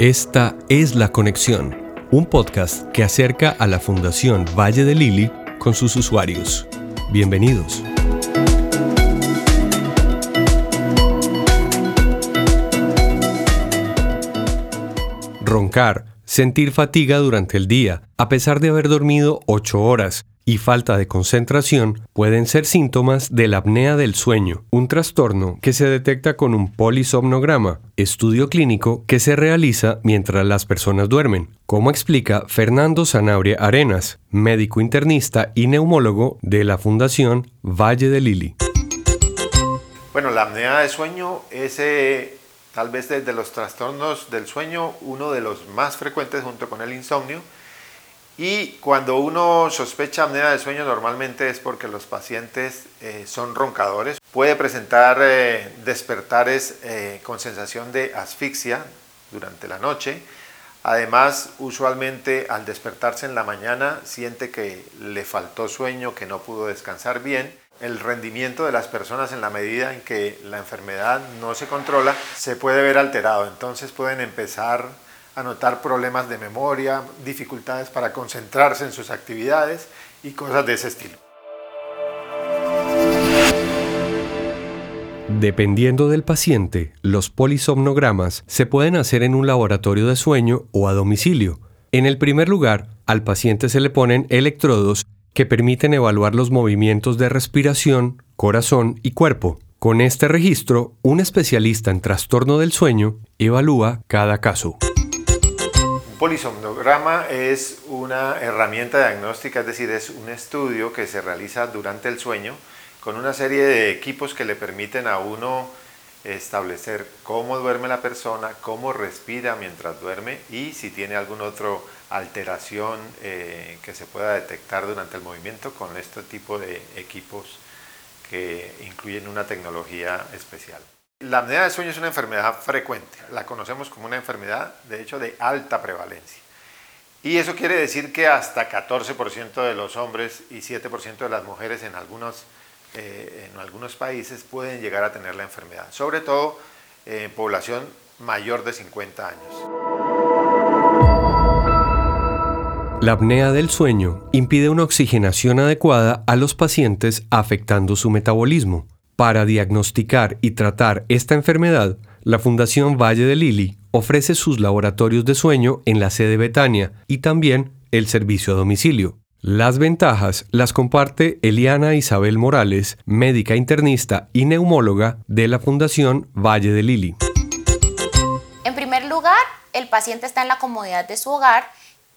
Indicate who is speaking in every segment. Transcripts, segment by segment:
Speaker 1: Esta es La Conexión, un podcast que acerca a la Fundación Valle de Lili con sus usuarios. Bienvenidos. Roncar, sentir fatiga durante el día, a pesar de haber dormido 8 horas, y falta de concentración pueden ser síntomas de la apnea del sueño, un trastorno que se detecta con un polisomnograma, estudio clínico que se realiza mientras las personas duermen, como explica Fernando Zanabria Arenas, médico internista y neumólogo de la Fundación Valle de Lili.
Speaker 2: Bueno, la apnea de sueño es eh, tal vez desde los trastornos del sueño uno de los más frecuentes junto con el insomnio y cuando uno sospecha apnea de sueño normalmente es porque los pacientes eh, son roncadores. Puede presentar eh, despertares eh, con sensación de asfixia durante la noche. Además, usualmente al despertarse en la mañana siente que le faltó sueño, que no pudo descansar bien. El rendimiento de las personas en la medida en que la enfermedad no se controla se puede ver alterado. Entonces pueden empezar anotar problemas de memoria, dificultades para concentrarse en sus actividades y cosas de ese estilo.
Speaker 1: Dependiendo del paciente, los polisomnogramas se pueden hacer en un laboratorio de sueño o a domicilio. En el primer lugar, al paciente se le ponen electrodos que permiten evaluar los movimientos de respiración, corazón y cuerpo. Con este registro, un especialista en trastorno del sueño evalúa cada caso
Speaker 2: polisomnograma es una herramienta diagnóstica, es decir, es un estudio que se realiza durante el sueño con una serie de equipos que le permiten a uno establecer cómo duerme la persona, cómo respira mientras duerme y si tiene alguna otra alteración eh, que se pueda detectar durante el movimiento con este tipo de equipos que incluyen una tecnología especial. La apnea de sueño es una enfermedad frecuente, la conocemos como una enfermedad de hecho de alta prevalencia. Y eso quiere decir que hasta 14% de los hombres y 7% de las mujeres en algunos, eh, en algunos países pueden llegar a tener la enfermedad, sobre todo en población mayor de 50 años.
Speaker 1: La apnea del sueño impide una oxigenación adecuada a los pacientes afectando su metabolismo. Para diagnosticar y tratar esta enfermedad, la Fundación Valle de Lili ofrece sus laboratorios de sueño en la sede Betania y también el servicio a domicilio. Las ventajas las comparte Eliana Isabel Morales, médica internista y neumóloga de la Fundación Valle de Lili.
Speaker 3: En primer lugar, el paciente está en la comodidad de su hogar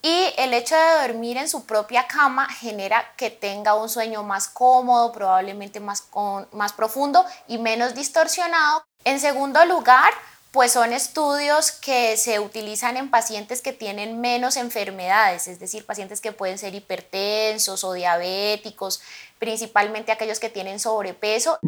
Speaker 3: y el hecho de dormir en su propia cama genera que tenga un sueño más cómodo, probablemente más, más profundo y menos distorsionado. En segundo lugar, pues son estudios que se utilizan en pacientes que tienen menos enfermedades, es decir, pacientes que pueden ser hipertensos o diabéticos, principalmente aquellos que tienen sobrepeso.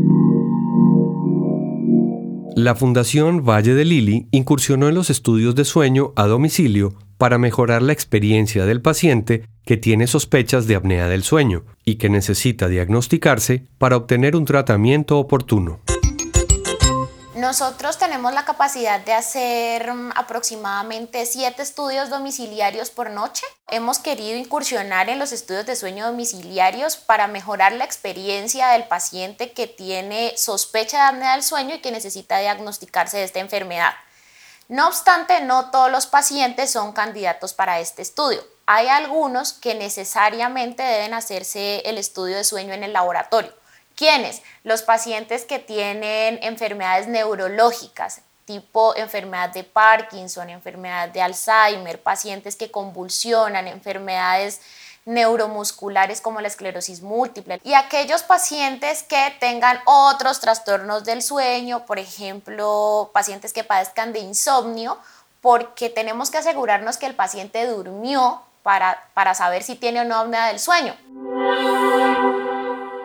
Speaker 1: La Fundación Valle de Lili incursionó en los estudios de sueño a domicilio para mejorar la experiencia del paciente que tiene sospechas de apnea del sueño y que necesita diagnosticarse para obtener un tratamiento oportuno.
Speaker 3: Nosotros tenemos la capacidad de hacer mm, aproximadamente siete estudios domiciliarios por noche. Hemos querido incursionar en los estudios de sueño domiciliarios para mejorar la experiencia del paciente que tiene sospecha de apnea del sueño y que necesita diagnosticarse de esta enfermedad. No obstante, no todos los pacientes son candidatos para este estudio. Hay algunos que necesariamente deben hacerse el estudio de sueño en el laboratorio. ¿Quiénes? Los pacientes que tienen enfermedades neurológicas, tipo enfermedad de Parkinson, enfermedad de Alzheimer, pacientes que convulsionan, enfermedades neuromusculares como la esclerosis múltiple y aquellos pacientes que tengan otros trastornos del sueño, por ejemplo, pacientes que padezcan de insomnio, porque tenemos que asegurarnos que el paciente durmió para, para saber si tiene o no apnea del sueño.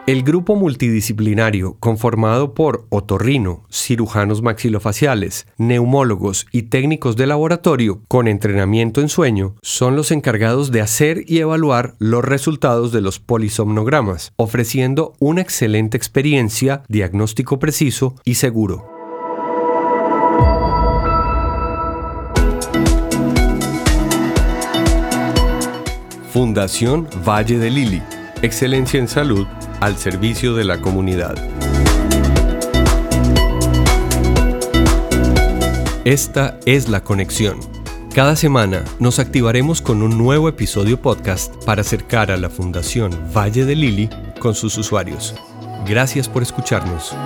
Speaker 1: El grupo multidisciplinario, conformado por otorrino, cirujanos maxilofaciales, neumólogos y técnicos de laboratorio con entrenamiento en sueño, son los encargados de hacer y evaluar los resultados de los polisomnogramas, ofreciendo una excelente experiencia, diagnóstico preciso y seguro. Fundación Valle de Lili Excelencia en salud al servicio de la comunidad. Esta es la conexión. Cada semana nos activaremos con un nuevo episodio podcast para acercar a la Fundación Valle de Lili con sus usuarios. Gracias por escucharnos.